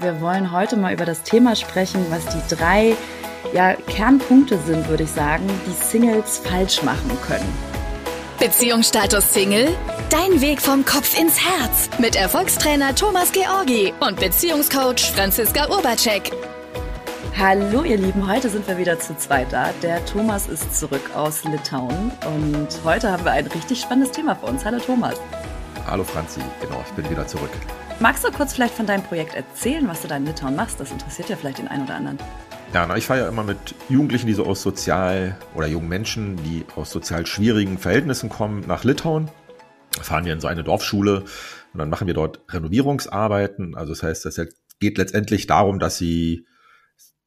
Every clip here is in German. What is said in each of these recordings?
Wir wollen heute mal über das Thema sprechen, was die drei ja, Kernpunkte sind, würde ich sagen, die Singles falsch machen können. Beziehungsstatus Single? Dein Weg vom Kopf ins Herz mit Erfolgstrainer Thomas Georgi und Beziehungscoach Franziska Urbacek. Hallo ihr Lieben, heute sind wir wieder zu zweit da. Der Thomas ist zurück aus Litauen und heute haben wir ein richtig spannendes Thema für uns. Hallo Thomas. Hallo Franzi, genau, ich bin wieder zurück. Magst du kurz vielleicht von deinem Projekt erzählen, was du da in Litauen machst? Das interessiert ja vielleicht den einen oder anderen. Ja, na, ich fahre ja immer mit Jugendlichen, die so aus sozial oder jungen Menschen, die aus sozial schwierigen Verhältnissen kommen, nach Litauen. Fahren wir in so eine Dorfschule und dann machen wir dort Renovierungsarbeiten. Also das heißt, das geht letztendlich darum, dass sie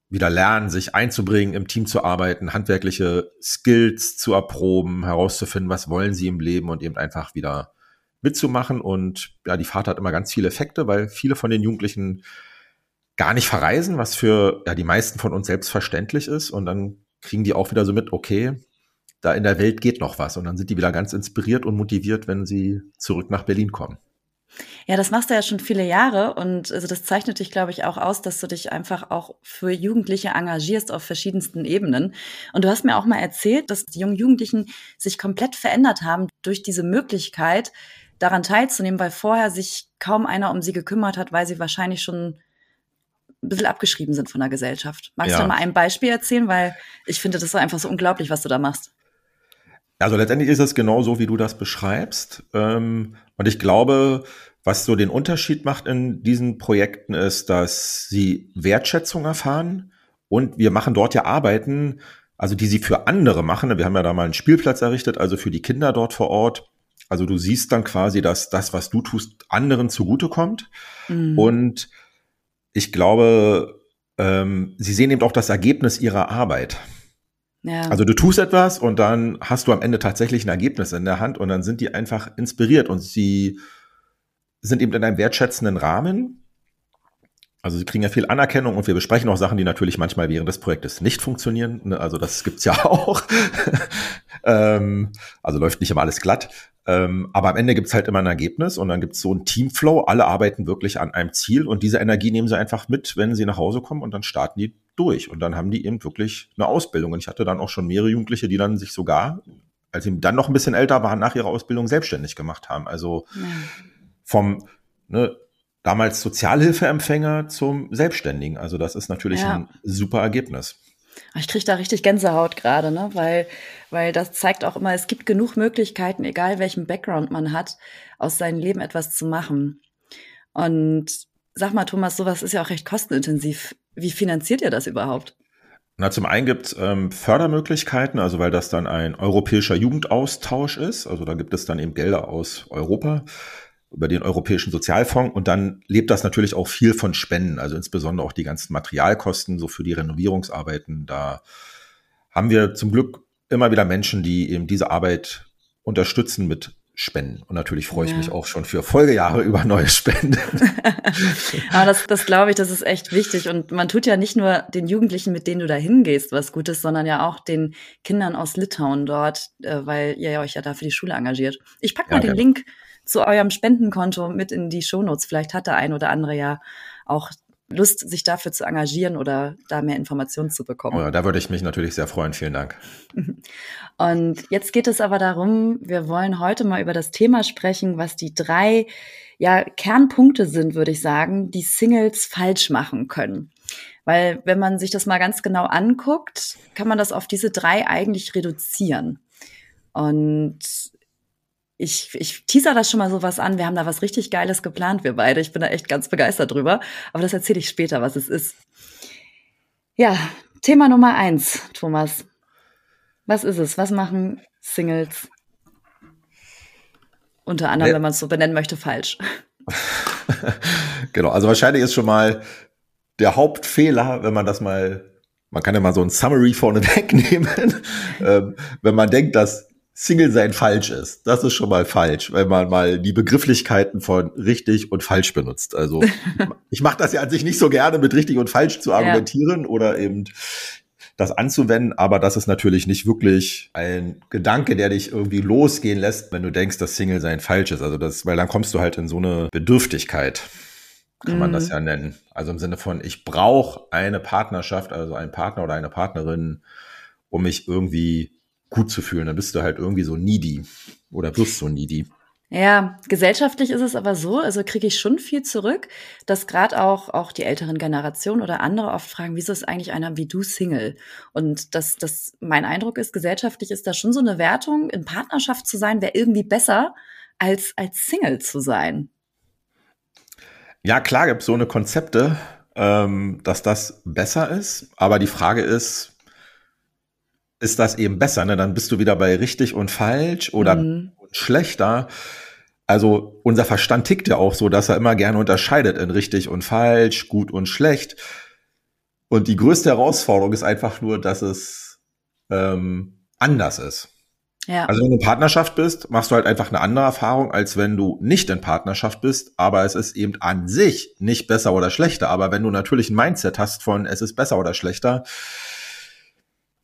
wieder lernen, sich einzubringen, im Team zu arbeiten, handwerkliche Skills zu erproben, herauszufinden, was wollen sie im Leben und eben einfach wieder mitzumachen. Und ja, die Fahrt hat immer ganz viele Effekte, weil viele von den Jugendlichen gar nicht verreisen, was für ja, die meisten von uns selbstverständlich ist. Und dann kriegen die auch wieder so mit, okay, da in der Welt geht noch was. Und dann sind die wieder ganz inspiriert und motiviert, wenn sie zurück nach Berlin kommen. Ja, das machst du ja schon viele Jahre und also das zeichnet dich, glaube ich, auch aus, dass du dich einfach auch für Jugendliche engagierst auf verschiedensten Ebenen. Und du hast mir auch mal erzählt, dass die jungen Jugendlichen sich komplett verändert haben durch diese Möglichkeit, daran teilzunehmen, weil vorher sich kaum einer um sie gekümmert hat, weil sie wahrscheinlich schon ein bisschen abgeschrieben sind von der Gesellschaft. Magst ja. du mal ein Beispiel erzählen? Weil ich finde, das ist einfach so unglaublich, was du da machst. Also letztendlich ist es genau so, wie du das beschreibst. Ähm, und ich glaube, was so den Unterschied macht in diesen Projekten ist, dass sie Wertschätzung erfahren und wir machen dort ja Arbeiten, also die sie für andere machen. Wir haben ja da mal einen Spielplatz errichtet, also für die Kinder dort vor Ort. Also du siehst dann quasi, dass das, was du tust, anderen zugutekommt. Mhm. Und ich glaube, ähm, sie sehen eben auch das Ergebnis ihrer Arbeit. Ja. Also du tust etwas und dann hast du am Ende tatsächlich ein Ergebnis in der Hand und dann sind die einfach inspiriert und sie sind eben in einem wertschätzenden Rahmen also sie kriegen ja viel Anerkennung und wir besprechen auch Sachen, die natürlich manchmal während des Projektes nicht funktionieren. Ne? Also das gibt's ja auch. ähm, also läuft nicht immer alles glatt. Ähm, aber am Ende gibt's halt immer ein Ergebnis und dann gibt's so ein Teamflow. Alle arbeiten wirklich an einem Ziel und diese Energie nehmen sie einfach mit, wenn sie nach Hause kommen und dann starten die durch. Und dann haben die eben wirklich eine Ausbildung. Und ich hatte dann auch schon mehrere Jugendliche, die dann sich sogar, als sie dann noch ein bisschen älter waren, nach ihrer Ausbildung selbstständig gemacht haben. Also vom ne, damals Sozialhilfeempfänger zum Selbstständigen. Also das ist natürlich ja. ein super Ergebnis. Ich kriege da richtig Gänsehaut gerade, ne? weil, weil das zeigt auch immer, es gibt genug Möglichkeiten, egal welchen Background man hat, aus seinem Leben etwas zu machen. Und sag mal, Thomas, sowas ist ja auch recht kostenintensiv. Wie finanziert ihr das überhaupt? Na, zum einen gibt es ähm, Fördermöglichkeiten, also weil das dann ein europäischer Jugendaustausch ist. Also da gibt es dann eben Gelder aus Europa über den Europäischen Sozialfonds und dann lebt das natürlich auch viel von Spenden, also insbesondere auch die ganzen Materialkosten, so für die Renovierungsarbeiten. Da haben wir zum Glück immer wieder Menschen, die eben diese Arbeit unterstützen mit Spenden. Und natürlich freue ich ja. mich auch schon für Folgejahre über neue Spenden. Aber das, das glaube ich, das ist echt wichtig. Und man tut ja nicht nur den Jugendlichen, mit denen du da hingehst, was Gutes, sondern ja auch den Kindern aus Litauen dort, äh, weil ihr euch ja da für die Schule engagiert. Ich packe mal ja, den genau. Link zu eurem Spendenkonto mit in die Shownotes. Vielleicht hat der ein oder andere ja auch Lust, sich dafür zu engagieren oder da mehr Informationen zu bekommen. Oh ja, da würde ich mich natürlich sehr freuen. Vielen Dank. Und jetzt geht es aber darum, wir wollen heute mal über das Thema sprechen, was die drei ja, Kernpunkte sind, würde ich sagen, die Singles falsch machen können. Weil wenn man sich das mal ganz genau anguckt, kann man das auf diese drei eigentlich reduzieren. Und ich, ich teaser das schon mal so was an. Wir haben da was richtig Geiles geplant, wir beide. Ich bin da echt ganz begeistert drüber. Aber das erzähle ich später, was es ist. Ja, Thema Nummer eins, Thomas. Was ist es? Was machen Singles? Unter anderem, ja. wenn man es so benennen möchte, falsch. genau, also wahrscheinlich ist schon mal der Hauptfehler, wenn man das mal, man kann ja mal so ein Summary vorne wegnehmen, ähm, wenn man denkt, dass Single sein falsch ist. Das ist schon mal falsch, wenn man mal die Begrifflichkeiten von richtig und falsch benutzt. Also ich mache das ja an sich nicht so gerne, mit richtig und falsch zu argumentieren ja. oder eben das anzuwenden, aber das ist natürlich nicht wirklich ein Gedanke, der dich irgendwie losgehen lässt, wenn du denkst, dass Single sein falsch ist. Also das, weil dann kommst du halt in so eine Bedürftigkeit. kann man das mhm. ja nennen. Also im Sinne von, ich brauche eine Partnerschaft, also einen Partner oder eine Partnerin, um mich irgendwie gut zu fühlen. Dann bist du halt irgendwie so needy oder wirst so needy. Ja, gesellschaftlich ist es aber so, also kriege ich schon viel zurück, dass gerade auch, auch die älteren Generationen oder andere oft fragen, wieso ist eigentlich einer wie du Single? Und dass das mein Eindruck ist, gesellschaftlich ist da schon so eine Wertung, in Partnerschaft zu sein, wäre irgendwie besser, als als Single zu sein. Ja, klar gibt es so eine Konzepte, ähm, dass das besser ist, aber die Frage ist, ist das eben besser? Ne? Dann bist du wieder bei richtig und falsch oder mhm schlechter. Also unser Verstand tickt ja auch so, dass er immer gerne unterscheidet in richtig und falsch, gut und schlecht. Und die größte Herausforderung ist einfach nur, dass es ähm, anders ist. Ja. Also wenn du in Partnerschaft bist, machst du halt einfach eine andere Erfahrung, als wenn du nicht in Partnerschaft bist. Aber es ist eben an sich nicht besser oder schlechter. Aber wenn du natürlich ein Mindset hast von es ist besser oder schlechter,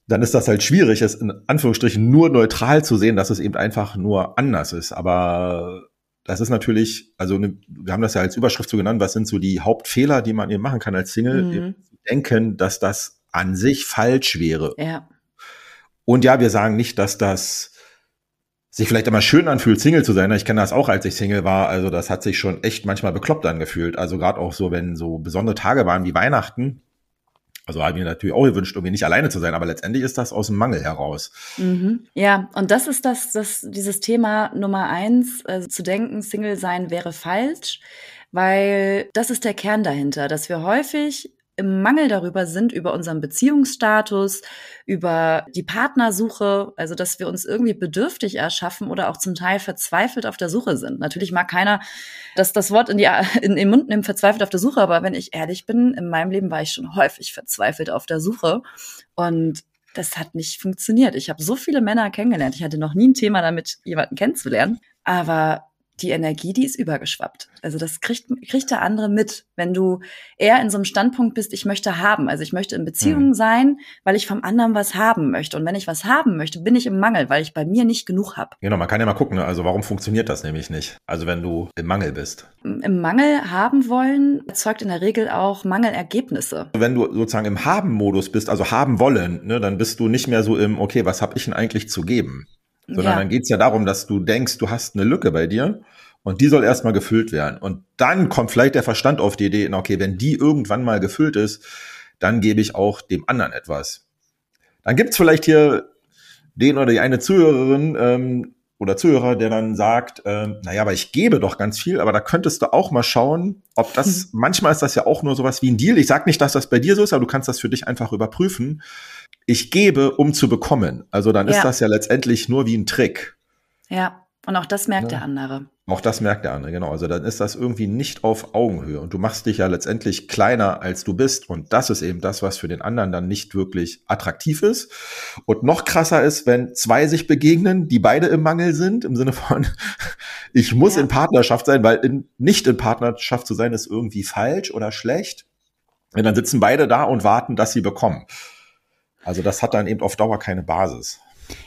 dann ist das halt schwierig, es in Anführungsstrichen nur neutral zu sehen, dass es eben einfach nur anders ist. Aber das ist natürlich, also ne, wir haben das ja als Überschrift so genannt, was sind so die Hauptfehler, die man eben machen kann als Single? Mhm. Denken, dass das an sich falsch wäre. Ja. Und ja, wir sagen nicht, dass das sich vielleicht immer schön anfühlt, Single zu sein. Ich kenne das auch, als ich Single war. Also das hat sich schon echt manchmal bekloppt angefühlt. Also gerade auch so, wenn so besondere Tage waren wie Weihnachten, also habe ich mir natürlich auch gewünscht, irgendwie nicht alleine zu sein, aber letztendlich ist das aus dem Mangel heraus. Mhm. Ja, und das ist das, das, dieses Thema Nummer eins, also zu denken, Single sein wäre falsch, weil das ist der Kern dahinter, dass wir häufig im Mangel darüber sind, über unseren Beziehungsstatus, über die Partnersuche, also dass wir uns irgendwie bedürftig erschaffen oder auch zum Teil verzweifelt auf der Suche sind. Natürlich mag keiner das, das Wort in, die, in den Mund nehmen, verzweifelt auf der Suche, aber wenn ich ehrlich bin, in meinem Leben war ich schon häufig verzweifelt auf der Suche und das hat nicht funktioniert. Ich habe so viele Männer kennengelernt. Ich hatte noch nie ein Thema damit, jemanden kennenzulernen. Aber die Energie, die ist übergeschwappt. Also das kriegt, kriegt der andere mit, wenn du eher in so einem Standpunkt bist, ich möchte haben. Also ich möchte in Beziehungen mhm. sein, weil ich vom anderen was haben möchte. Und wenn ich was haben möchte, bin ich im Mangel, weil ich bei mir nicht genug habe. Genau, man kann ja mal gucken, ne? also warum funktioniert das nämlich nicht? Also wenn du im Mangel bist. Im Mangel haben wollen erzeugt in der Regel auch Mangelergebnisse. Wenn du sozusagen im Haben-Modus bist, also haben wollen, ne, dann bist du nicht mehr so im, okay, was habe ich denn eigentlich zu geben? Sondern ja. dann geht es ja darum, dass du denkst, du hast eine Lücke bei dir und die soll erstmal gefüllt werden. Und dann kommt vielleicht der Verstand auf die Idee, okay, wenn die irgendwann mal gefüllt ist, dann gebe ich auch dem anderen etwas. Dann gibt's vielleicht hier den oder die eine Zuhörerin ähm, oder Zuhörer, der dann sagt, ähm, naja, aber ich gebe doch ganz viel, aber da könntest du auch mal schauen, ob das, mhm. manchmal ist das ja auch nur sowas wie ein Deal. Ich sag nicht, dass das bei dir so ist, aber du kannst das für dich einfach überprüfen ich gebe, um zu bekommen. Also dann ja. ist das ja letztendlich nur wie ein Trick. Ja, und auch das merkt ja. der andere. Auch das merkt der andere, genau. Also dann ist das irgendwie nicht auf Augenhöhe und du machst dich ja letztendlich kleiner, als du bist. Und das ist eben das, was für den anderen dann nicht wirklich attraktiv ist. Und noch krasser ist, wenn zwei sich begegnen, die beide im Mangel sind, im Sinne von, ich muss ja. in Partnerschaft sein, weil in, nicht in Partnerschaft zu sein ist irgendwie falsch oder schlecht. Und dann sitzen beide da und warten, dass sie bekommen. Also das hat dann eben auf Dauer keine Basis.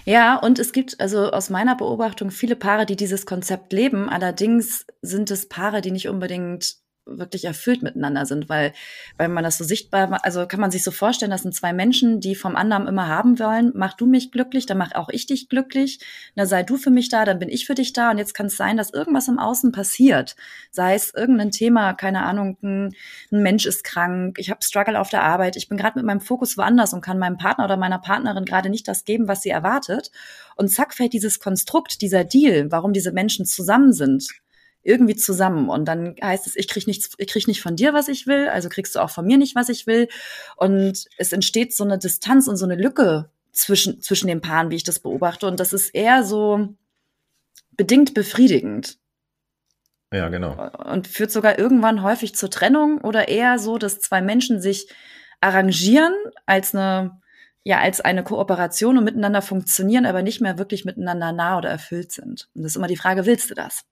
Ja, und es gibt also aus meiner Beobachtung viele Paare, die dieses Konzept leben. Allerdings sind es Paare, die nicht unbedingt wirklich erfüllt miteinander sind, weil, weil man das so sichtbar, also kann man sich so vorstellen, das sind zwei Menschen, die vom anderen immer haben wollen, mach du mich glücklich, dann mach auch ich dich glücklich, dann sei du für mich da, dann bin ich für dich da. Und jetzt kann es sein, dass irgendwas im Außen passiert, sei es irgendein Thema, keine Ahnung, ein, ein Mensch ist krank, ich habe Struggle auf der Arbeit, ich bin gerade mit meinem Fokus woanders und kann meinem Partner oder meiner Partnerin gerade nicht das geben, was sie erwartet. Und zack fällt dieses Konstrukt, dieser Deal, warum diese Menschen zusammen sind, irgendwie zusammen. Und dann heißt es, ich krieg nichts, ich krieg nicht von dir, was ich will, also kriegst du auch von mir nicht, was ich will. Und es entsteht so eine Distanz und so eine Lücke zwischen, zwischen den Paaren, wie ich das beobachte. Und das ist eher so bedingt befriedigend. Ja, genau. Und führt sogar irgendwann häufig zur Trennung oder eher so, dass zwei Menschen sich arrangieren als eine, ja, als eine Kooperation und miteinander funktionieren, aber nicht mehr wirklich miteinander nah oder erfüllt sind. Und das ist immer die Frage, willst du das?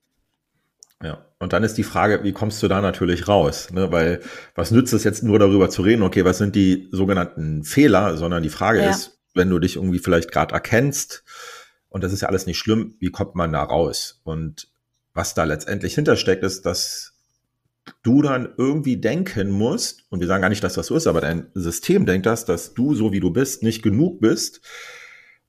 Ja, und dann ist die Frage, wie kommst du da natürlich raus? Ne? Weil was nützt es jetzt nur darüber zu reden, okay, was sind die sogenannten Fehler, sondern die Frage ja. ist, wenn du dich irgendwie vielleicht gerade erkennst, und das ist ja alles nicht schlimm, wie kommt man da raus? Und was da letztendlich hintersteckt, ist, dass du dann irgendwie denken musst, und wir sagen gar nicht, dass das so ist, aber dein System denkt das, dass du, so wie du bist, nicht genug bist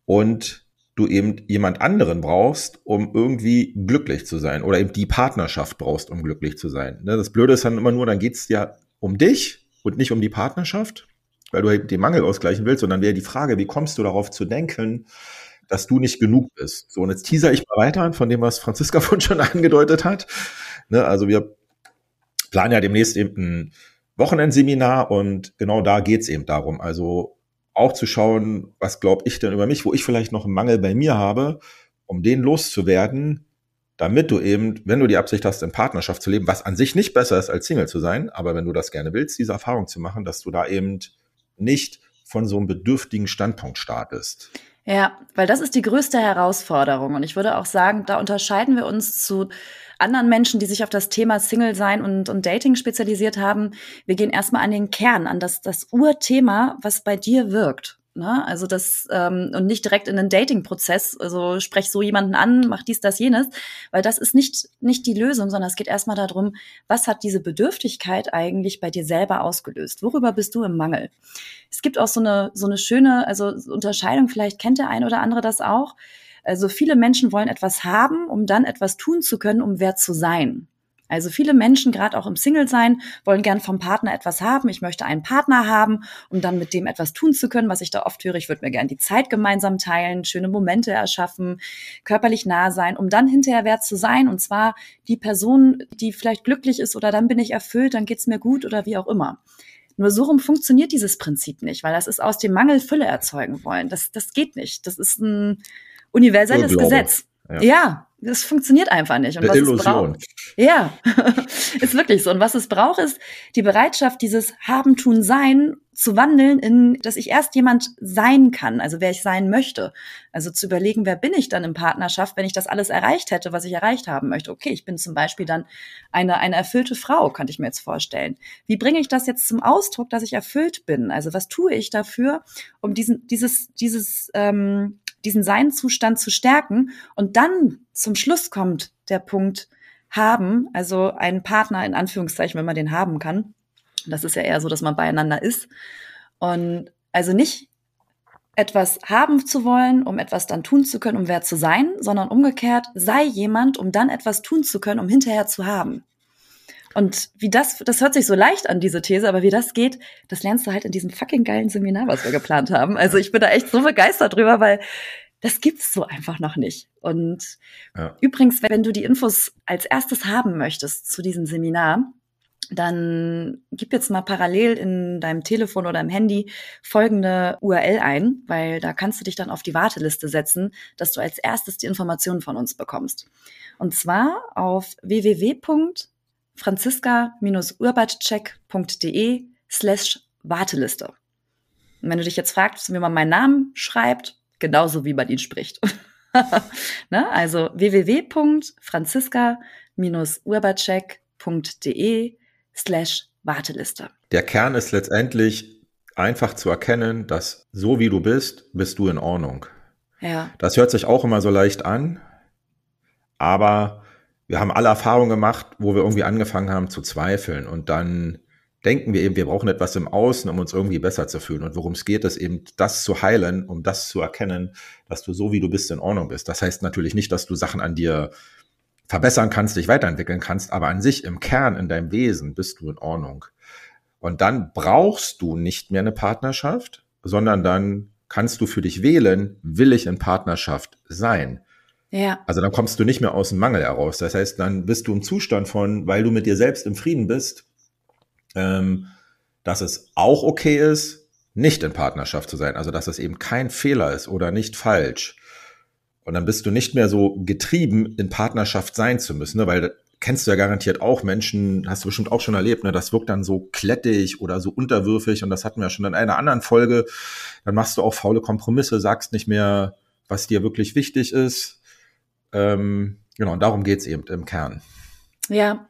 und du eben jemand anderen brauchst, um irgendwie glücklich zu sein oder eben die Partnerschaft brauchst, um glücklich zu sein. Ne, das Blöde ist dann immer nur, dann geht es ja um dich und nicht um die Partnerschaft, weil du den Mangel ausgleichen willst, sondern wäre die Frage, wie kommst du darauf zu denken, dass du nicht genug bist. So, und jetzt teaser ich mal weiter von dem, was Franziska vorhin schon angedeutet hat. Ne, also wir planen ja demnächst eben ein Wochenendseminar und genau da geht's eben darum. Also auch zu schauen, was glaube ich denn über mich, wo ich vielleicht noch einen Mangel bei mir habe, um den loszuwerden, damit du eben, wenn du die Absicht hast, in Partnerschaft zu leben, was an sich nicht besser ist, als Single zu sein, aber wenn du das gerne willst, diese Erfahrung zu machen, dass du da eben nicht von so einem bedürftigen Standpunkt startest. Ja, weil das ist die größte Herausforderung. Und ich würde auch sagen, da unterscheiden wir uns zu anderen Menschen, die sich auf das Thema Single sein und, und Dating spezialisiert haben. Wir gehen erstmal an den Kern, an das, das Urthema, was bei dir wirkt. Ne? Also das ähm, und nicht direkt in den Dating-Prozess, also sprech so jemanden an, mach dies, das, jenes, weil das ist nicht nicht die Lösung, sondern es geht erstmal darum, was hat diese Bedürftigkeit eigentlich bei dir selber ausgelöst? Worüber bist du im Mangel? Es gibt auch so eine so eine schöne, also Unterscheidung. Vielleicht kennt der ein oder andere das auch. Also viele Menschen wollen etwas haben, um dann etwas tun zu können, um wer zu sein. Also viele Menschen, gerade auch im Single-Sein, wollen gern vom Partner etwas haben. Ich möchte einen Partner haben, um dann mit dem etwas tun zu können, was ich da oft höre. Ich würde mir gern die Zeit gemeinsam teilen, schöne Momente erschaffen, körperlich nah sein, um dann hinterher wert zu sein. Und zwar die Person, die vielleicht glücklich ist oder dann bin ich erfüllt, dann geht's mir gut oder wie auch immer. Nur so rum funktioniert dieses Prinzip nicht, weil das ist aus dem Mangel Fülle erzeugen wollen. Das, das geht nicht. Das ist ein universelles Gesetz. Ja. ja. das funktioniert einfach nicht. Und Eine was Illusion. Es braucht, ja, ist wirklich so. Und was es braucht, ist die Bereitschaft, dieses Haben, Tun, Sein zu wandeln in, dass ich erst jemand sein kann, also wer ich sein möchte. Also zu überlegen, wer bin ich dann in Partnerschaft, wenn ich das alles erreicht hätte, was ich erreicht haben möchte. Okay, ich bin zum Beispiel dann eine, eine erfüllte Frau, könnte ich mir jetzt vorstellen. Wie bringe ich das jetzt zum Ausdruck, dass ich erfüllt bin? Also was tue ich dafür, um diesen, dieses, dieses, ähm, diesen Seinzustand zu stärken. Und dann zum Schluss kommt der Punkt haben, also einen Partner in Anführungszeichen, wenn man den haben kann. Das ist ja eher so, dass man beieinander ist. Und also nicht etwas haben zu wollen, um etwas dann tun zu können, um wer zu sein, sondern umgekehrt, sei jemand, um dann etwas tun zu können, um hinterher zu haben. Und wie das, das hört sich so leicht an, diese These, aber wie das geht, das lernst du halt in diesem fucking geilen Seminar, was wir geplant haben. Also ich bin da echt so begeistert drüber, weil das gibt's so einfach noch nicht. Und ja. übrigens, wenn du die Infos als erstes haben möchtest zu diesem Seminar, dann gib jetzt mal parallel in deinem Telefon oder im Handy folgende URL ein, weil da kannst du dich dann auf die Warteliste setzen, dass du als erstes die Informationen von uns bekommst. Und zwar auf www franziska-urbatcheck.de slash Warteliste. Und wenn du dich jetzt fragst, wie man meinen Namen schreibt, genauso wie man ihn spricht. ne? Also www.franziska-urbatcheck.de slash Warteliste. Der Kern ist letztendlich einfach zu erkennen, dass so wie du bist, bist du in Ordnung. Ja. Das hört sich auch immer so leicht an, aber wir haben alle Erfahrungen gemacht, wo wir irgendwie angefangen haben zu zweifeln und dann denken wir eben, wir brauchen etwas im Außen, um uns irgendwie besser zu fühlen. Und worum es geht, ist eben das zu heilen, um das zu erkennen, dass du so wie du bist in Ordnung bist. Das heißt natürlich nicht, dass du Sachen an dir verbessern kannst, dich weiterentwickeln kannst, aber an sich im Kern, in deinem Wesen bist du in Ordnung. Und dann brauchst du nicht mehr eine Partnerschaft, sondern dann kannst du für dich wählen, will ich in Partnerschaft sein? Ja. Also dann kommst du nicht mehr aus dem Mangel heraus. Das heißt, dann bist du im Zustand von, weil du mit dir selbst im Frieden bist, ähm, dass es auch okay ist, nicht in Partnerschaft zu sein. Also dass es eben kein Fehler ist oder nicht falsch. Und dann bist du nicht mehr so getrieben, in Partnerschaft sein zu müssen, ne? weil kennst du ja garantiert auch Menschen, hast du bestimmt auch schon erlebt, ne? das wirkt dann so klettig oder so unterwürfig und das hatten wir schon in einer anderen Folge. Dann machst du auch faule Kompromisse, sagst nicht mehr, was dir wirklich wichtig ist ähm, genau, und darum geht's eben im Kern. Ja,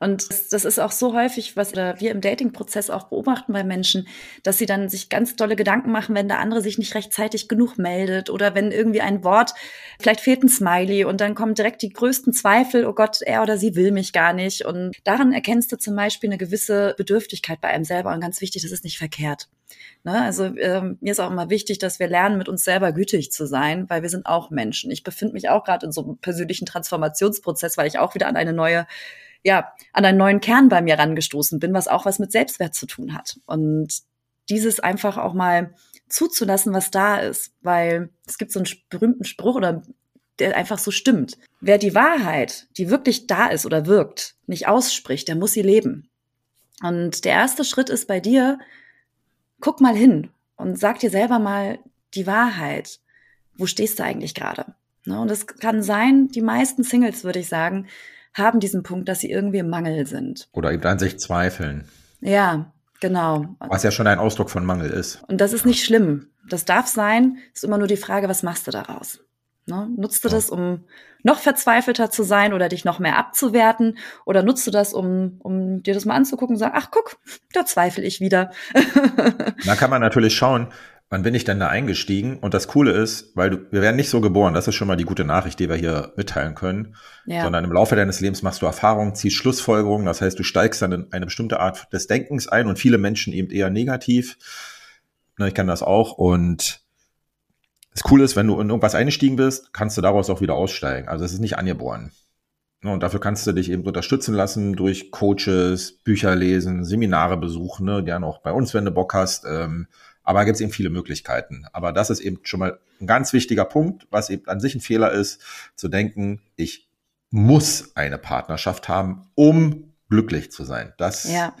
Und das, das ist auch so häufig, was wir im Dating-Prozess auch beobachten bei Menschen, dass sie dann sich ganz tolle Gedanken machen, wenn der andere sich nicht rechtzeitig genug meldet oder wenn irgendwie ein Wort, vielleicht fehlt ein Smiley und dann kommen direkt die größten Zweifel, oh Gott, er oder sie will mich gar nicht. Und daran erkennst du zum Beispiel eine gewisse Bedürftigkeit bei einem selber und ganz wichtig, das ist nicht verkehrt. Ne? Also ähm, mir ist auch immer wichtig, dass wir lernen, mit uns selber gütig zu sein, weil wir sind auch Menschen. Ich befinde mich auch gerade in so einem persönlichen Transformationsprozess, weil ich auch wieder an eine neue ja, an einen neuen Kern bei mir rangestoßen bin, was auch was mit Selbstwert zu tun hat. Und dieses einfach auch mal zuzulassen, was da ist, weil es gibt so einen berühmten Spruch oder der einfach so stimmt. Wer die Wahrheit, die wirklich da ist oder wirkt, nicht ausspricht, der muss sie leben. Und der erste Schritt ist bei dir, guck mal hin und sag dir selber mal die Wahrheit. Wo stehst du eigentlich gerade? Ne, und es kann sein, die meisten Singles, würde ich sagen, haben diesen Punkt, dass sie irgendwie im Mangel sind. Oder eben an sich zweifeln. Ja, genau. Was ja schon ein Ausdruck von Mangel ist. Und das ist nicht schlimm. Das darf sein. Ist immer nur die Frage, was machst du daraus? Ne? Nutzt du ja. das, um noch verzweifelter zu sein oder dich noch mehr abzuwerten? Oder nutzt du das, um, um dir das mal anzugucken und sagen, ach guck, da zweifle ich wieder. da kann man natürlich schauen, wann bin ich denn da eingestiegen? Und das Coole ist, weil du, wir werden nicht so geboren, das ist schon mal die gute Nachricht, die wir hier mitteilen können, ja. sondern im Laufe deines Lebens machst du Erfahrungen, ziehst Schlussfolgerungen, das heißt, du steigst dann in eine bestimmte Art des Denkens ein und viele Menschen eben eher negativ. Ich kann das auch und das Coole ist, wenn du in irgendwas eingestiegen bist, kannst du daraus auch wieder aussteigen. Also es ist nicht angeboren. Und dafür kannst du dich eben unterstützen lassen durch Coaches, Bücher lesen, Seminare besuchen, ne, gerne auch bei uns, wenn du Bock hast. Ähm, aber da gibt es eben viele Möglichkeiten. Aber das ist eben schon mal ein ganz wichtiger Punkt, was eben an sich ein Fehler ist, zu denken, ich muss eine Partnerschaft haben, um glücklich zu sein. Das ja.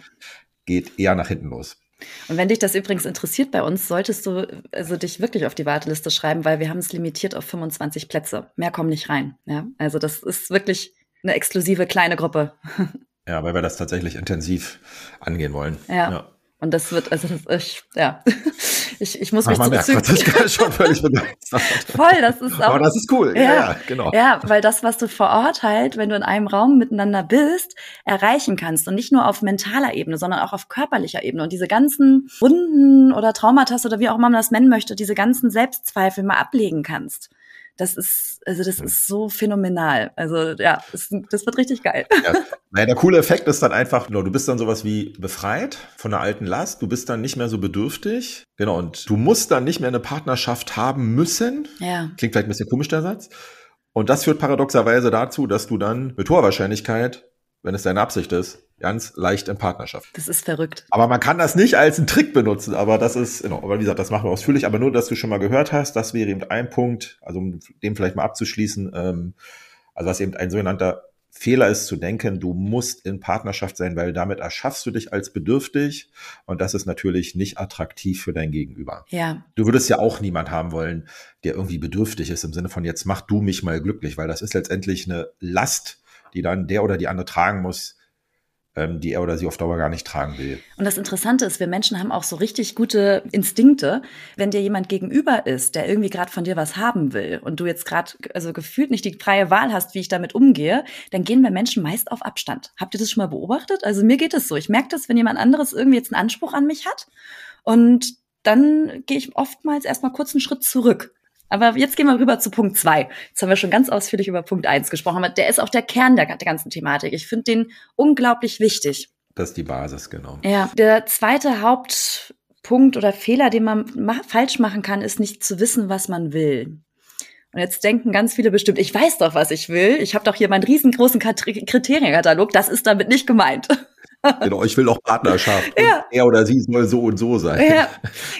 geht eher nach hinten los. Und wenn dich das übrigens interessiert bei uns, solltest du also dich wirklich auf die Warteliste schreiben, weil wir haben es limitiert auf 25 Plätze. Mehr kommen nicht rein. Ja, also das ist wirklich eine exklusive kleine Gruppe. Ja, weil wir das tatsächlich intensiv angehen wollen. ja. ja. Und das wird, also das, ich, ja, ich, ich muss mich Ach, zurückziehen. Das ist schon völlig. Voll, das ist auch. Aber das ist cool. Ja, ja, genau. Ja, weil das, was du vor Ort halt, wenn du in einem Raum miteinander bist, erreichen kannst und nicht nur auf mentaler Ebene, sondern auch auf körperlicher Ebene und diese ganzen Wunden oder Traumata oder wie auch immer man das nennen möchte, diese ganzen Selbstzweifel mal ablegen kannst das ist, also das ist so phänomenal. Also ja, das, das wird richtig geil. Ja. Naja, der coole Effekt ist dann einfach, du bist dann sowas wie befreit von der alten Last, du bist dann nicht mehr so bedürftig. Genau, und du musst dann nicht mehr eine Partnerschaft haben müssen. Ja. Klingt vielleicht ein bisschen komisch, der Satz. Und das führt paradoxerweise dazu, dass du dann mit hoher Wahrscheinlichkeit, wenn es deine Absicht ist, ganz leicht in Partnerschaft. Das ist verrückt. Aber man kann das nicht als einen Trick benutzen, aber das ist, genau, aber wie gesagt, das machen wir ausführlich, aber nur, dass du schon mal gehört hast, das wäre eben ein Punkt, also um dem vielleicht mal abzuschließen, ähm, also was eben ein sogenannter Fehler ist zu denken, du musst in Partnerschaft sein, weil damit erschaffst du dich als bedürftig und das ist natürlich nicht attraktiv für dein Gegenüber. Ja. Du würdest ja auch niemand haben wollen, der irgendwie bedürftig ist im Sinne von jetzt mach du mich mal glücklich, weil das ist letztendlich eine Last, die dann der oder die andere tragen muss, ähm, die er oder sie auf Dauer gar nicht tragen will. Und das Interessante ist, wir Menschen haben auch so richtig gute Instinkte. Wenn dir jemand gegenüber ist, der irgendwie gerade von dir was haben will und du jetzt gerade also gefühlt nicht die freie Wahl hast, wie ich damit umgehe, dann gehen wir Menschen meist auf Abstand. Habt ihr das schon mal beobachtet? Also mir geht es so. Ich merke das, wenn jemand anderes irgendwie jetzt einen Anspruch an mich hat und dann gehe ich oftmals erstmal kurz einen Schritt zurück aber jetzt gehen wir rüber zu Punkt zwei. Jetzt haben wir schon ganz ausführlich über Punkt eins gesprochen, aber der ist auch der Kern der, der ganzen Thematik. Ich finde den unglaublich wichtig. Das ist die Basis, genau. Ja, der zweite Hauptpunkt oder Fehler, den man ma falsch machen kann, ist nicht zu wissen, was man will. Und jetzt denken ganz viele bestimmt, ich weiß doch, was ich will. Ich habe doch hier meinen riesengroßen Kriterienkatalog. Das ist damit nicht gemeint. genau, ich will auch Partnerschaft. Ja. Er oder sie soll so und so sein. Ja,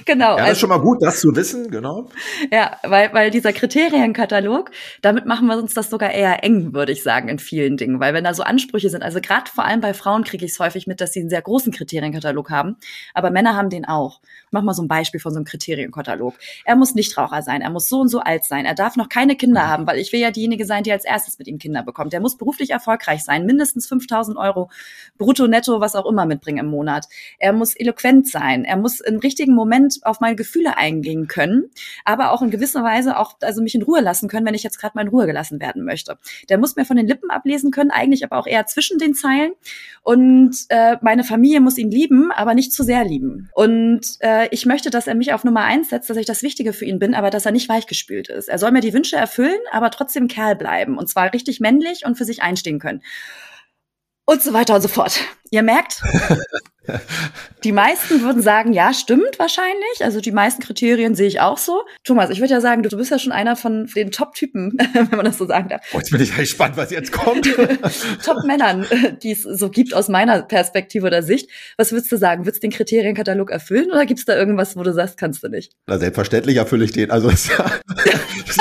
genau. Ja, das also, ist schon mal gut, das zu wissen, genau. Ja, weil, weil dieser Kriterienkatalog, damit machen wir uns das sogar eher eng, würde ich sagen, in vielen Dingen. Weil wenn da so Ansprüche sind, also gerade vor allem bei Frauen kriege ich es häufig mit, dass sie einen sehr großen Kriterienkatalog haben, aber Männer haben den auch. Ich mach mal so ein Beispiel von so einem Kriterienkatalog. Er muss Nichtraucher sein, er muss so und so alt sein, er darf noch keine Kinder mhm. haben, weil ich will ja diejenige sein, die als erstes mit ihm Kinder bekommt. Er muss beruflich erfolgreich sein, mindestens 5000 Euro brutto netto netto was auch immer mitbringen im Monat. Er muss eloquent sein. Er muss im richtigen Moment auf meine Gefühle eingehen können, aber auch in gewisser Weise auch also mich in Ruhe lassen können, wenn ich jetzt gerade mal in Ruhe gelassen werden möchte. Der muss mir von den Lippen ablesen können, eigentlich aber auch eher zwischen den Zeilen. Und äh, meine Familie muss ihn lieben, aber nicht zu sehr lieben. Und äh, ich möchte, dass er mich auf Nummer eins setzt, dass ich das Wichtige für ihn bin, aber dass er nicht weichgespült ist. Er soll mir die Wünsche erfüllen, aber trotzdem Kerl bleiben. Und zwar richtig männlich und für sich einstehen können und so weiter und so fort. Ihr merkt, die meisten würden sagen, ja, stimmt wahrscheinlich. Also die meisten Kriterien sehe ich auch so. Thomas, ich würde ja sagen, du, bist ja schon einer von den Top-Typen, wenn man das so sagen darf. Oh, jetzt bin ich gespannt, was jetzt kommt. Top-Männern, die es so gibt aus meiner Perspektive oder Sicht. Was würdest du sagen? Würdest du den Kriterienkatalog erfüllen oder gibt es da irgendwas, wo du sagst, kannst du nicht? Na, selbstverständlich erfülle ich den. Also es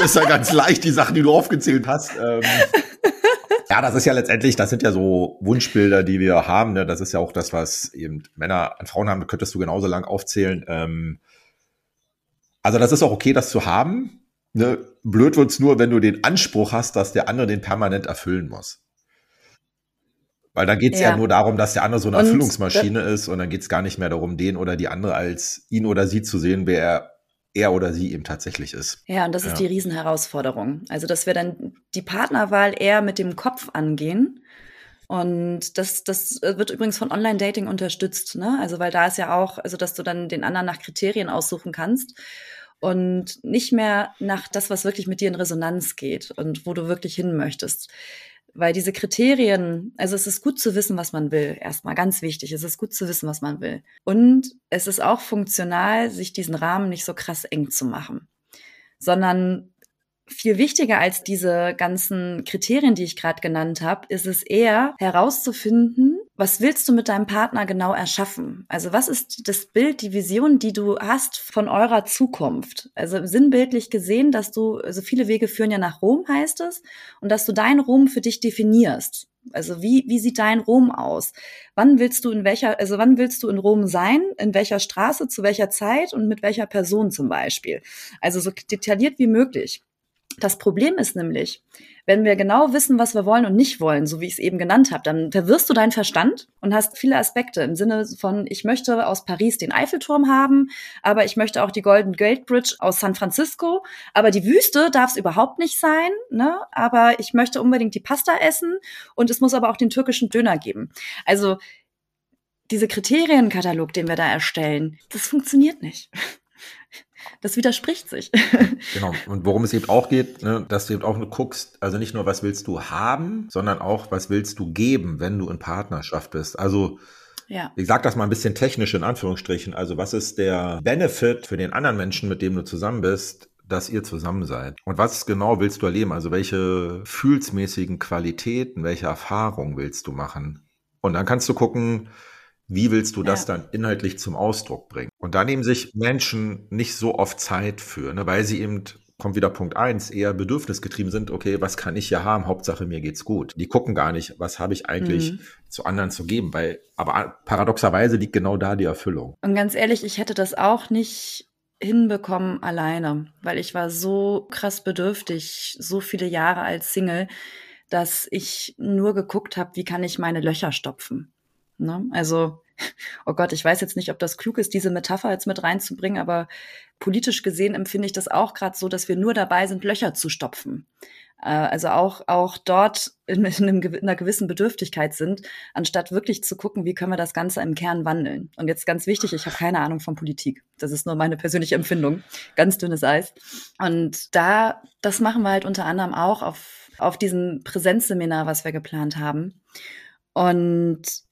ist ja ganz leicht, die Sachen, die du aufgezählt hast. Ähm ja, das ist ja letztendlich, das sind ja so Wunschbilder, die wir haben. Ne? Das ist ja auch das, was eben Männer an Frauen haben. Das könntest du genauso lang aufzählen. Ähm also das ist auch okay, das zu haben. Ne? Blöd wird's nur, wenn du den Anspruch hast, dass der andere den permanent erfüllen muss. Weil dann geht's ja. ja nur darum, dass der andere so eine und Erfüllungsmaschine ist und dann geht's gar nicht mehr darum, den oder die andere als ihn oder sie zu sehen, wer er er oder sie eben tatsächlich ist. Ja, und das ja. ist die Riesenherausforderung. Also, dass wir dann die Partnerwahl eher mit dem Kopf angehen. Und das, das wird übrigens von Online-Dating unterstützt, ne? Also, weil da ist ja auch, also, dass du dann den anderen nach Kriterien aussuchen kannst und nicht mehr nach das, was wirklich mit dir in Resonanz geht und wo du wirklich hin möchtest. Weil diese Kriterien, also es ist gut zu wissen, was man will. Erstmal ganz wichtig. Es ist gut zu wissen, was man will. Und es ist auch funktional, sich diesen Rahmen nicht so krass eng zu machen, sondern viel wichtiger als diese ganzen Kriterien, die ich gerade genannt habe, ist es eher herauszufinden, was willst du mit deinem Partner genau erschaffen? Also was ist das Bild, die Vision, die du hast von eurer Zukunft? Also sinnbildlich gesehen, dass du, also viele Wege führen ja nach Rom, heißt es, und dass du dein Rom für dich definierst. Also wie, wie sieht dein Rom aus? Wann willst du in welcher, also wann willst du in Rom sein? In welcher Straße, zu welcher Zeit und mit welcher Person zum Beispiel? Also so detailliert wie möglich. Das Problem ist nämlich, wenn wir genau wissen, was wir wollen und nicht wollen, so wie ich es eben genannt habe, dann verwirrst du deinen Verstand und hast viele Aspekte im Sinne von, ich möchte aus Paris den Eiffelturm haben, aber ich möchte auch die Golden Gate Bridge aus San Francisco, aber die Wüste darf es überhaupt nicht sein, ne? aber ich möchte unbedingt die Pasta essen und es muss aber auch den türkischen Döner geben. Also diese Kriterienkatalog, den wir da erstellen, das funktioniert nicht. Das widerspricht sich. genau. Und worum es eben auch geht, ne, dass du eben auch guckst, also nicht nur, was willst du haben, sondern auch, was willst du geben, wenn du in Partnerschaft bist. Also ja. Ich sage das mal ein bisschen technisch in Anführungsstrichen. Also was ist der Benefit für den anderen Menschen, mit dem du zusammen bist, dass ihr zusammen seid? Und was genau willst du erleben? Also welche fühlsmäßigen Qualitäten, welche Erfahrungen willst du machen? Und dann kannst du gucken, wie willst du das ja. dann inhaltlich zum Ausdruck bringen? Und da nehmen sich Menschen nicht so oft Zeit für, ne, weil sie eben kommt wieder Punkt eins, eher bedürfnisgetrieben sind, okay, was kann ich hier haben? Hauptsache mir geht's gut. Die gucken gar nicht, was habe ich eigentlich mhm. zu anderen zu geben, weil, aber paradoxerweise liegt genau da die Erfüllung. Und ganz ehrlich, ich hätte das auch nicht hinbekommen alleine, weil ich war so krass bedürftig, so viele Jahre als Single, dass ich nur geguckt habe, wie kann ich meine Löcher stopfen. Ne? Also, oh Gott, ich weiß jetzt nicht, ob das klug ist, diese Metapher jetzt mit reinzubringen, aber politisch gesehen empfinde ich das auch gerade so, dass wir nur dabei sind, Löcher zu stopfen. Äh, also auch, auch dort in, in, einem, in einer gewissen Bedürftigkeit sind, anstatt wirklich zu gucken, wie können wir das Ganze im Kern wandeln. Und jetzt ganz wichtig, ich habe keine Ahnung von Politik. Das ist nur meine persönliche Empfindung. Ganz dünnes Eis. Und da, das machen wir halt unter anderem auch auf, auf diesem Präsenzseminar, was wir geplant haben. Und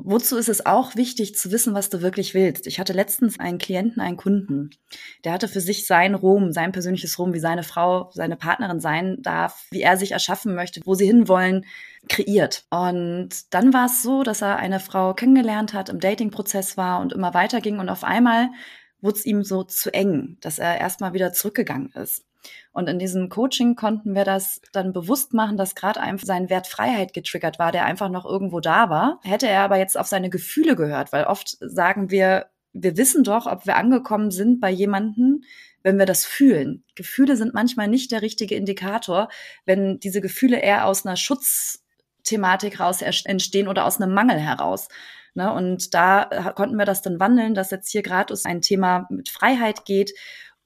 Wozu ist es auch wichtig zu wissen, was du wirklich willst? Ich hatte letztens einen Klienten, einen Kunden, der hatte für sich sein Rom, sein persönliches Rom, wie seine Frau, seine Partnerin sein darf, wie er sich erschaffen möchte, wo sie hinwollen, kreiert. Und dann war es so, dass er eine Frau kennengelernt hat, im Datingprozess war und immer weiterging und auf einmal wurde es ihm so zu eng, dass er erstmal wieder zurückgegangen ist. Und in diesem Coaching konnten wir das dann bewusst machen, dass gerade einfach sein Wert Freiheit getriggert war, der einfach noch irgendwo da war. Hätte er aber jetzt auf seine Gefühle gehört, weil oft sagen wir, wir wissen doch, ob wir angekommen sind bei jemanden, wenn wir das fühlen. Gefühle sind manchmal nicht der richtige Indikator, wenn diese Gefühle eher aus einer Schutz Thematik raus entstehen oder aus einem Mangel heraus. Ne? Und da konnten wir das dann wandeln, dass jetzt hier gerade ein Thema mit Freiheit geht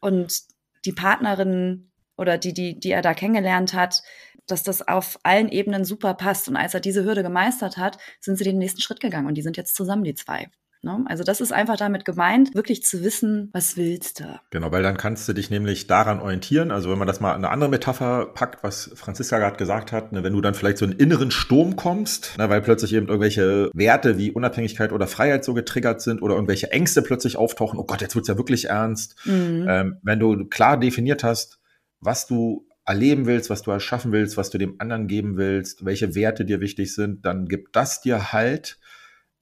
und die Partnerin oder die, die, die er da kennengelernt hat, dass das auf allen Ebenen super passt. Und als er diese Hürde gemeistert hat, sind sie den nächsten Schritt gegangen und die sind jetzt zusammen, die zwei. Ne? Also das ist einfach damit gemeint, wirklich zu wissen, was willst du. Genau, weil dann kannst du dich nämlich daran orientieren. Also wenn man das mal eine andere Metapher packt, was Franziska gerade gesagt hat, ne, wenn du dann vielleicht so einen inneren Sturm kommst, ne, weil plötzlich eben irgendwelche Werte wie Unabhängigkeit oder Freiheit so getriggert sind oder irgendwelche Ängste plötzlich auftauchen, oh Gott, jetzt wird's ja wirklich ernst. Mhm. Ähm, wenn du klar definiert hast, was du erleben willst, was du erschaffen willst, was du dem anderen geben willst, welche Werte dir wichtig sind, dann gibt das dir halt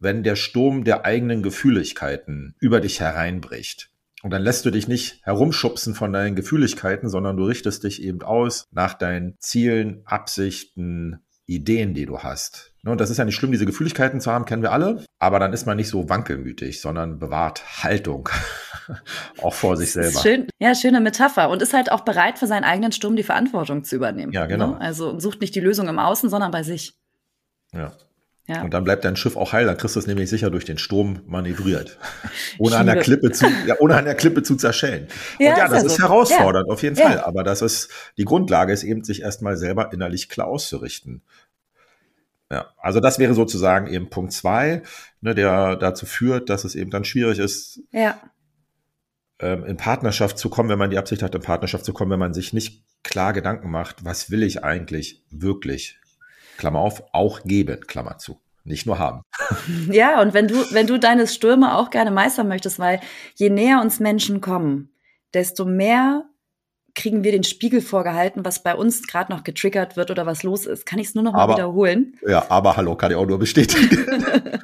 wenn der Sturm der eigenen Gefühligkeiten über dich hereinbricht. Und dann lässt du dich nicht herumschubsen von deinen Gefühligkeiten, sondern du richtest dich eben aus nach deinen Zielen, Absichten, Ideen, die du hast. Ne, und das ist ja nicht schlimm, diese Gefühligkeiten zu haben, kennen wir alle. Aber dann ist man nicht so wankelmütig, sondern bewahrt Haltung. auch vor sich selber. Schön, ja, schöne Metapher. Und ist halt auch bereit, für seinen eigenen Sturm die Verantwortung zu übernehmen. Ja, genau. Ne? Also sucht nicht die Lösung im Außen, sondern bei sich. Ja. Ja. Und dann bleibt dein Schiff auch heil, dann kriegst du es nämlich sicher durch den Sturm manövriert. ohne an der Klippe zu, ja, ohne an der Klippe zu zerschellen. Ja, und ja, das ist, ist herausfordernd, ja. auf jeden Fall. Aber das ist, die Grundlage ist eben, sich erstmal selber innerlich klar auszurichten. Ja, also das wäre sozusagen eben Punkt zwei, ne, der dazu führt, dass es eben dann schwierig ist, ja. ähm, in Partnerschaft zu kommen, wenn man die Absicht hat, in Partnerschaft zu kommen, wenn man sich nicht klar Gedanken macht, was will ich eigentlich wirklich? Klammer auf, auch geben, Klammer zu. Nicht nur haben. Ja, und wenn du, wenn du deine Stürme auch gerne meistern möchtest, weil je näher uns Menschen kommen, desto mehr kriegen wir den Spiegel vorgehalten, was bei uns gerade noch getriggert wird oder was los ist. Kann ich es nur noch mal wiederholen? Ja, aber hallo, kann ich auch nur bestätigen. ne?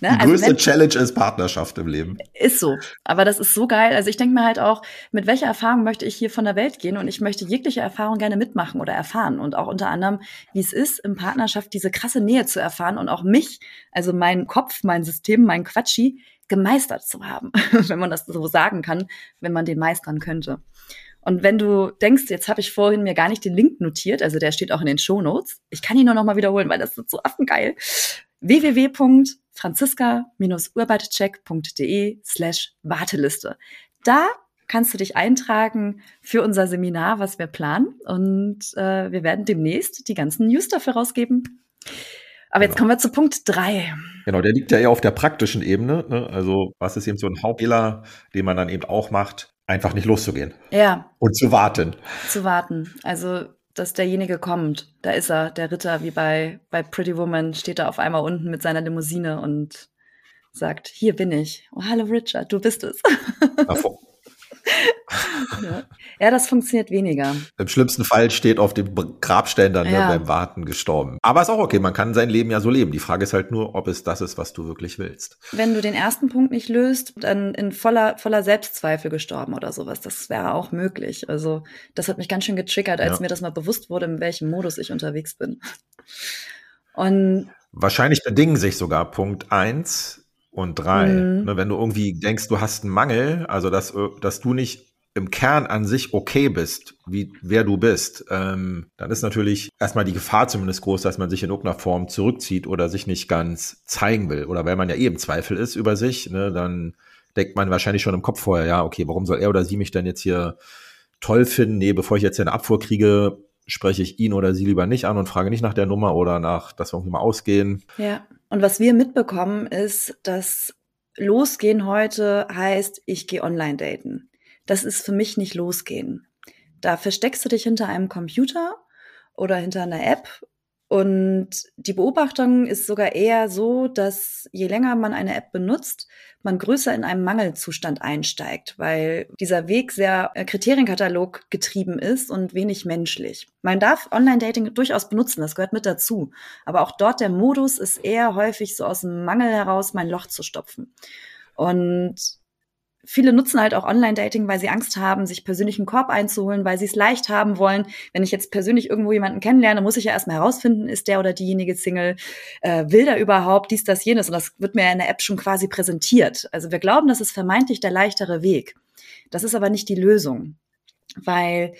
Die also größte wenn, Challenge ist Partnerschaft im Leben. Ist so. Aber das ist so geil. Also ich denke mir halt auch, mit welcher Erfahrung möchte ich hier von der Welt gehen? Und ich möchte jegliche Erfahrung gerne mitmachen oder erfahren. Und auch unter anderem, wie es ist, in Partnerschaft diese krasse Nähe zu erfahren und auch mich, also meinen Kopf, mein System, mein Quatschi, gemeistert zu haben, wenn man das so sagen kann, wenn man den meistern könnte. Und wenn du denkst, jetzt habe ich vorhin mir gar nicht den Link notiert, also der steht auch in den Show Notes. Ich kann ihn nur noch mal wiederholen, weil das ist so affengeil. www.franziska-urbaltcheck.de slash Warteliste. Da kannst du dich eintragen für unser Seminar, was wir planen. Und äh, wir werden demnächst die ganzen News dafür rausgeben. Aber genau. jetzt kommen wir zu Punkt drei. Genau, der liegt ja eher auf der praktischen Ebene. Ne? Also was ist eben so ein Hauptfehler, den man dann eben auch macht? Einfach nicht loszugehen. Ja. Und zu warten. Zu warten. Also, dass derjenige kommt. Da ist er, der Ritter, wie bei, bei Pretty Woman, steht er auf einmal unten mit seiner Limousine und sagt, hier bin ich. Oh, hallo Richard, du bist es. ja. Das funktioniert weniger. Im schlimmsten Fall steht auf dem Grabstein dann ne, ja. ne, beim Warten gestorben. Aber ist auch okay, man kann sein Leben ja so leben. Die Frage ist halt nur, ob es das ist, was du wirklich willst. Wenn du den ersten Punkt nicht löst, dann in voller, voller Selbstzweifel gestorben oder sowas. Das wäre auch möglich. Also, das hat mich ganz schön getriggert, als ja. mir das mal bewusst wurde, in welchem Modus ich unterwegs bin. Und Wahrscheinlich bedingen sich sogar Punkt eins und drei. Mhm. Ne, wenn du irgendwie denkst, du hast einen Mangel, also dass, äh, dass du nicht im Kern an sich okay bist, wie wer du bist, ähm, dann ist natürlich erstmal die Gefahr zumindest groß, dass man sich in irgendeiner Form zurückzieht oder sich nicht ganz zeigen will. Oder weil man ja eh im Zweifel ist über sich, ne, dann denkt man wahrscheinlich schon im Kopf vorher, ja, okay, warum soll er oder sie mich denn jetzt hier toll finden? Nee, bevor ich jetzt hier eine Abfuhr kriege, spreche ich ihn oder sie lieber nicht an und frage nicht nach der Nummer oder nach, dass wir irgendwie mal ausgehen. Ja. Und was wir mitbekommen ist, dass losgehen heute heißt, ich gehe online daten. Das ist für mich nicht losgehen. Da versteckst du dich hinter einem Computer oder hinter einer App und die Beobachtung ist sogar eher so, dass je länger man eine App benutzt, man größer in einem Mangelzustand einsteigt, weil dieser Weg sehr äh, Kriterienkatalog getrieben ist und wenig menschlich. Man darf Online-Dating durchaus benutzen, das gehört mit dazu. Aber auch dort der Modus ist eher häufig so aus dem Mangel heraus, mein Loch zu stopfen. Und viele nutzen halt auch Online-Dating, weil sie Angst haben, sich persönlichen Korb einzuholen, weil sie es leicht haben wollen. Wenn ich jetzt persönlich irgendwo jemanden kennenlerne, muss ich ja erstmal herausfinden, ist der oder diejenige Single, äh, will der überhaupt dies, das, jenes. Und das wird mir in der App schon quasi präsentiert. Also wir glauben, das ist vermeintlich der leichtere Weg. Das ist aber nicht die Lösung, weil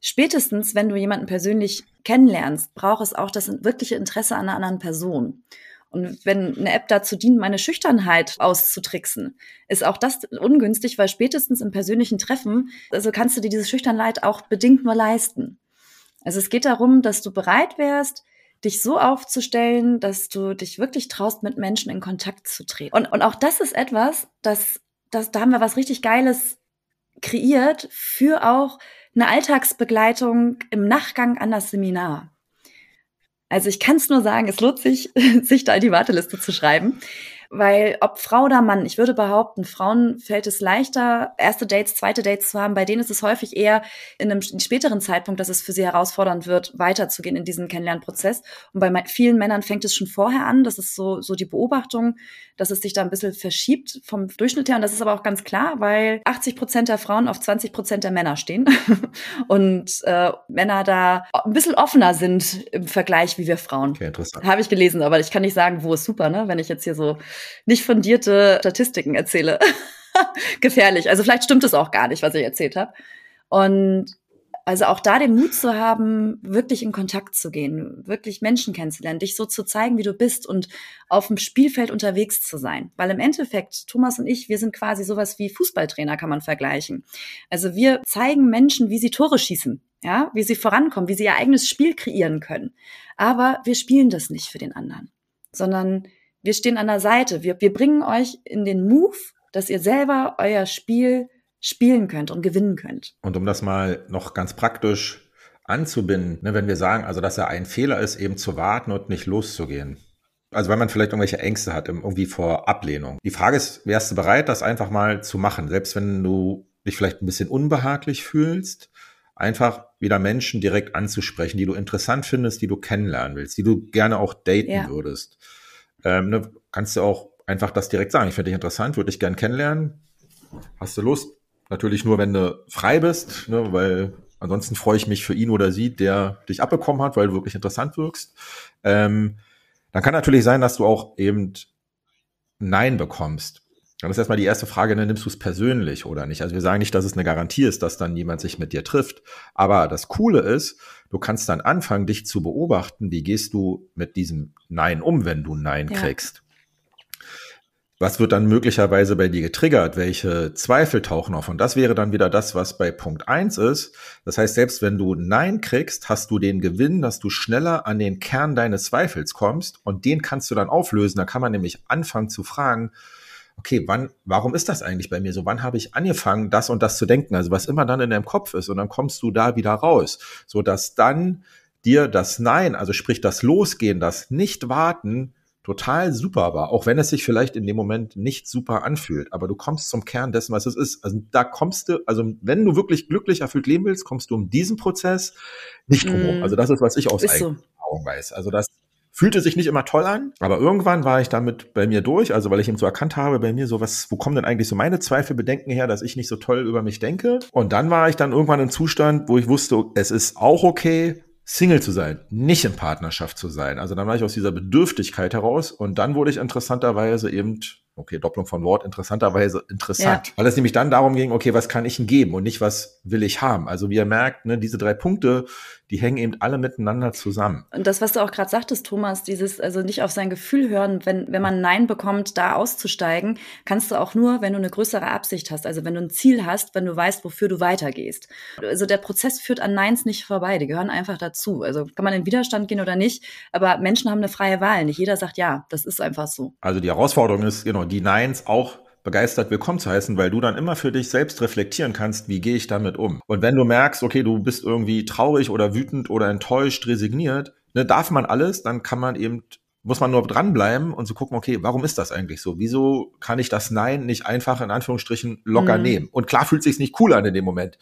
Spätestens, wenn du jemanden persönlich kennenlernst, braucht es auch das wirkliche Interesse an einer anderen Person. Und wenn eine App dazu dient, meine Schüchternheit auszutricksen, ist auch das ungünstig, weil spätestens im persönlichen Treffen, also kannst du dir diese Schüchternheit auch bedingt nur leisten. Also es geht darum, dass du bereit wärst, dich so aufzustellen, dass du dich wirklich traust, mit Menschen in Kontakt zu treten. Und, und auch das ist etwas, das, das, da haben wir was richtig Geiles kreiert für auch eine Alltagsbegleitung im Nachgang an das Seminar. Also ich kann es nur sagen, es lohnt sich, sich da in die Warteliste zu schreiben. Weil ob Frau oder Mann, ich würde behaupten, Frauen fällt es leichter, erste Dates, zweite Dates zu haben. Bei denen ist es häufig eher in einem späteren Zeitpunkt, dass es für sie herausfordernd wird, weiterzugehen in diesen Kennenlernprozess. Und bei vielen Männern fängt es schon vorher an. Das ist so, so die Beobachtung, dass es sich da ein bisschen verschiebt vom Durchschnitt her. Und das ist aber auch ganz klar, weil 80 Prozent der Frauen auf 20 Prozent der Männer stehen. und äh, Männer da ein bisschen offener sind im Vergleich wie wir Frauen. Okay, interessant. Habe ich gelesen, aber ich kann nicht sagen, wo ist super, ne? Wenn ich jetzt hier so nicht fundierte Statistiken erzähle. Gefährlich. Also vielleicht stimmt es auch gar nicht, was ich erzählt habe. Und also auch da den Mut zu haben, wirklich in Kontakt zu gehen, wirklich Menschen kennenzulernen, dich so zu zeigen, wie du bist und auf dem Spielfeld unterwegs zu sein. Weil im Endeffekt, Thomas und ich, wir sind quasi sowas wie Fußballtrainer, kann man vergleichen. Also wir zeigen Menschen, wie sie Tore schießen, ja, wie sie vorankommen, wie sie ihr eigenes Spiel kreieren können. Aber wir spielen das nicht für den anderen, sondern wir stehen an der Seite. Wir, wir bringen euch in den Move, dass ihr selber euer Spiel spielen könnt und gewinnen könnt. Und um das mal noch ganz praktisch anzubinden, ne, wenn wir sagen, also dass er ein Fehler ist, eben zu warten und nicht loszugehen. Also wenn man vielleicht irgendwelche Ängste hat, irgendwie vor Ablehnung. Die Frage ist, wärst du bereit, das einfach mal zu machen, selbst wenn du dich vielleicht ein bisschen unbehaglich fühlst, einfach wieder Menschen direkt anzusprechen, die du interessant findest, die du kennenlernen willst, die du gerne auch daten ja. würdest ähm, ne, kannst du auch einfach das direkt sagen. Ich finde dich interessant, würde dich gern kennenlernen. Hast du Lust? Natürlich nur, wenn du frei bist, ne, weil ansonsten freue ich mich für ihn oder sie, der dich abbekommen hat, weil du wirklich interessant wirkst. Ähm, dann kann natürlich sein, dass du auch eben Nein bekommst. Dann ist erstmal die erste Frage, ne, nimmst du es persönlich oder nicht? Also wir sagen nicht, dass es eine Garantie ist, dass dann jemand sich mit dir trifft. Aber das Coole ist, du kannst dann anfangen, dich zu beobachten, wie gehst du mit diesem Nein um, wenn du Nein ja. kriegst. Was wird dann möglicherweise bei dir getriggert? Welche Zweifel tauchen auf? Und das wäre dann wieder das, was bei Punkt eins ist. Das heißt, selbst wenn du Nein kriegst, hast du den Gewinn, dass du schneller an den Kern deines Zweifels kommst und den kannst du dann auflösen. Da kann man nämlich anfangen zu fragen, okay, wann, warum ist das eigentlich bei mir so? Wann habe ich angefangen, das und das zu denken? Also was immer dann in deinem Kopf ist und dann kommst du da wieder raus, so dass dann dir das Nein, also sprich das Losgehen, das Nicht-Warten, total super war, auch wenn es sich vielleicht in dem Moment nicht super anfühlt, aber du kommst zum Kern dessen, was es ist. Also da kommst du, also wenn du wirklich glücklich erfüllt leben willst, kommst du um diesen Prozess nicht drum mm. Also das ist, was ich aus Erfahrung so. weiß. Also das Fühlte sich nicht immer toll an, aber irgendwann war ich damit bei mir durch, also weil ich eben so erkannt habe bei mir so was, wo kommen denn eigentlich so meine Zweifel, Bedenken her, dass ich nicht so toll über mich denke? Und dann war ich dann irgendwann im Zustand, wo ich wusste, es ist auch okay, Single zu sein, nicht in Partnerschaft zu sein. Also dann war ich aus dieser Bedürftigkeit heraus und dann wurde ich interessanterweise eben okay, Doppelung von Wort, interessanterweise interessant. Ja. Weil es nämlich dann darum ging, okay, was kann ich ihm geben und nicht, was will ich haben. Also wie ihr merkt, ne, diese drei Punkte, die hängen eben alle miteinander zusammen. Und das, was du auch gerade sagtest, Thomas, dieses, also nicht auf sein Gefühl hören, wenn, wenn man Nein bekommt, da auszusteigen, kannst du auch nur, wenn du eine größere Absicht hast, also wenn du ein Ziel hast, wenn du weißt, wofür du weitergehst. Also der Prozess führt an Neins nicht vorbei, die gehören einfach dazu. Also kann man in Widerstand gehen oder nicht, aber Menschen haben eine freie Wahl. Nicht jeder sagt ja, das ist einfach so. Also die Herausforderung ist, genau, die Neins auch begeistert willkommen zu heißen, weil du dann immer für dich selbst reflektieren kannst, wie gehe ich damit um. Und wenn du merkst, okay, du bist irgendwie traurig oder wütend oder enttäuscht, resigniert, ne, darf man alles, dann kann man eben muss man nur dranbleiben und zu so gucken, okay, warum ist das eigentlich so? Wieso kann ich das Nein nicht einfach in Anführungsstrichen locker mhm. nehmen? Und klar fühlt sich's nicht cool an in dem Moment.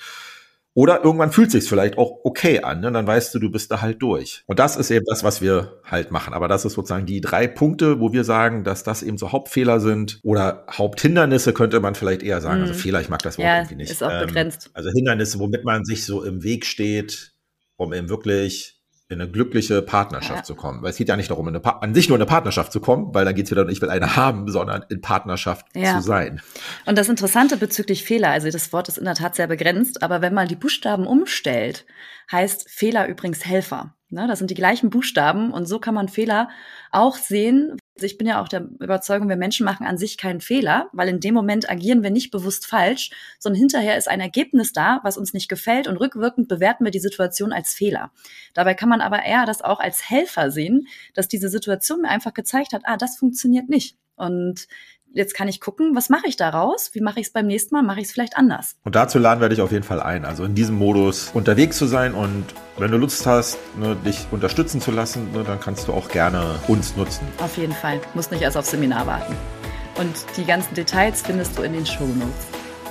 Oder irgendwann fühlt sich vielleicht auch okay an, ne? dann weißt du, du bist da halt durch. Und das ist eben das, was wir halt machen. Aber das ist sozusagen die drei Punkte, wo wir sagen, dass das eben so Hauptfehler sind oder Haupthindernisse könnte man vielleicht eher sagen. Also mhm. Also Fehler, ich mag das Wort ja, irgendwie nicht. Ist auch ähm, begrenzt. Also Hindernisse, womit man sich so im Weg steht, um eben wirklich in eine glückliche Partnerschaft ja. zu kommen. Weil es geht ja nicht darum, an sich nur in eine Partnerschaft zu kommen, weil dann geht es wieder, ich will eine haben, sondern in Partnerschaft ja. zu sein. Und das Interessante bezüglich Fehler, also das Wort ist in der Tat sehr begrenzt, aber wenn man die Buchstaben umstellt, heißt Fehler übrigens Helfer. Ne, das sind die gleichen Buchstaben und so kann man Fehler auch sehen. Also ich bin ja auch der Überzeugung, wir Menschen machen an sich keinen Fehler, weil in dem Moment agieren wir nicht bewusst falsch, sondern hinterher ist ein Ergebnis da, was uns nicht gefällt und rückwirkend bewerten wir die Situation als Fehler. Dabei kann man aber eher das auch als Helfer sehen, dass diese Situation mir einfach gezeigt hat, ah, das funktioniert nicht. Und jetzt kann ich gucken, was mache ich daraus? Wie mache ich es beim nächsten Mal? Mache ich es vielleicht anders? Und dazu laden wir dich auf jeden Fall ein, also in diesem Modus unterwegs zu sein und wenn du Lust hast, ne, dich unterstützen zu lassen, ne, dann kannst du auch gerne uns nutzen. Auf jeden Fall. Muss nicht erst aufs Seminar warten. Und die ganzen Details findest du in den Show Notes.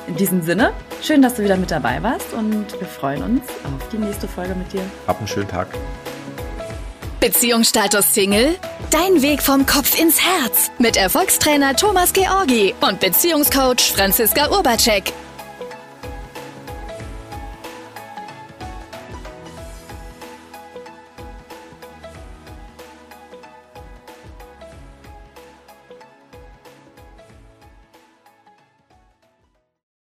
In diesem Sinne, schön, dass du wieder mit dabei warst und wir freuen uns auf die nächste Folge mit dir. Hab einen schönen Tag. Beziehungsstatus Single? Dein Weg vom Kopf ins Herz mit Erfolgstrainer Thomas Georgi und Beziehungscoach Franziska Urbacek.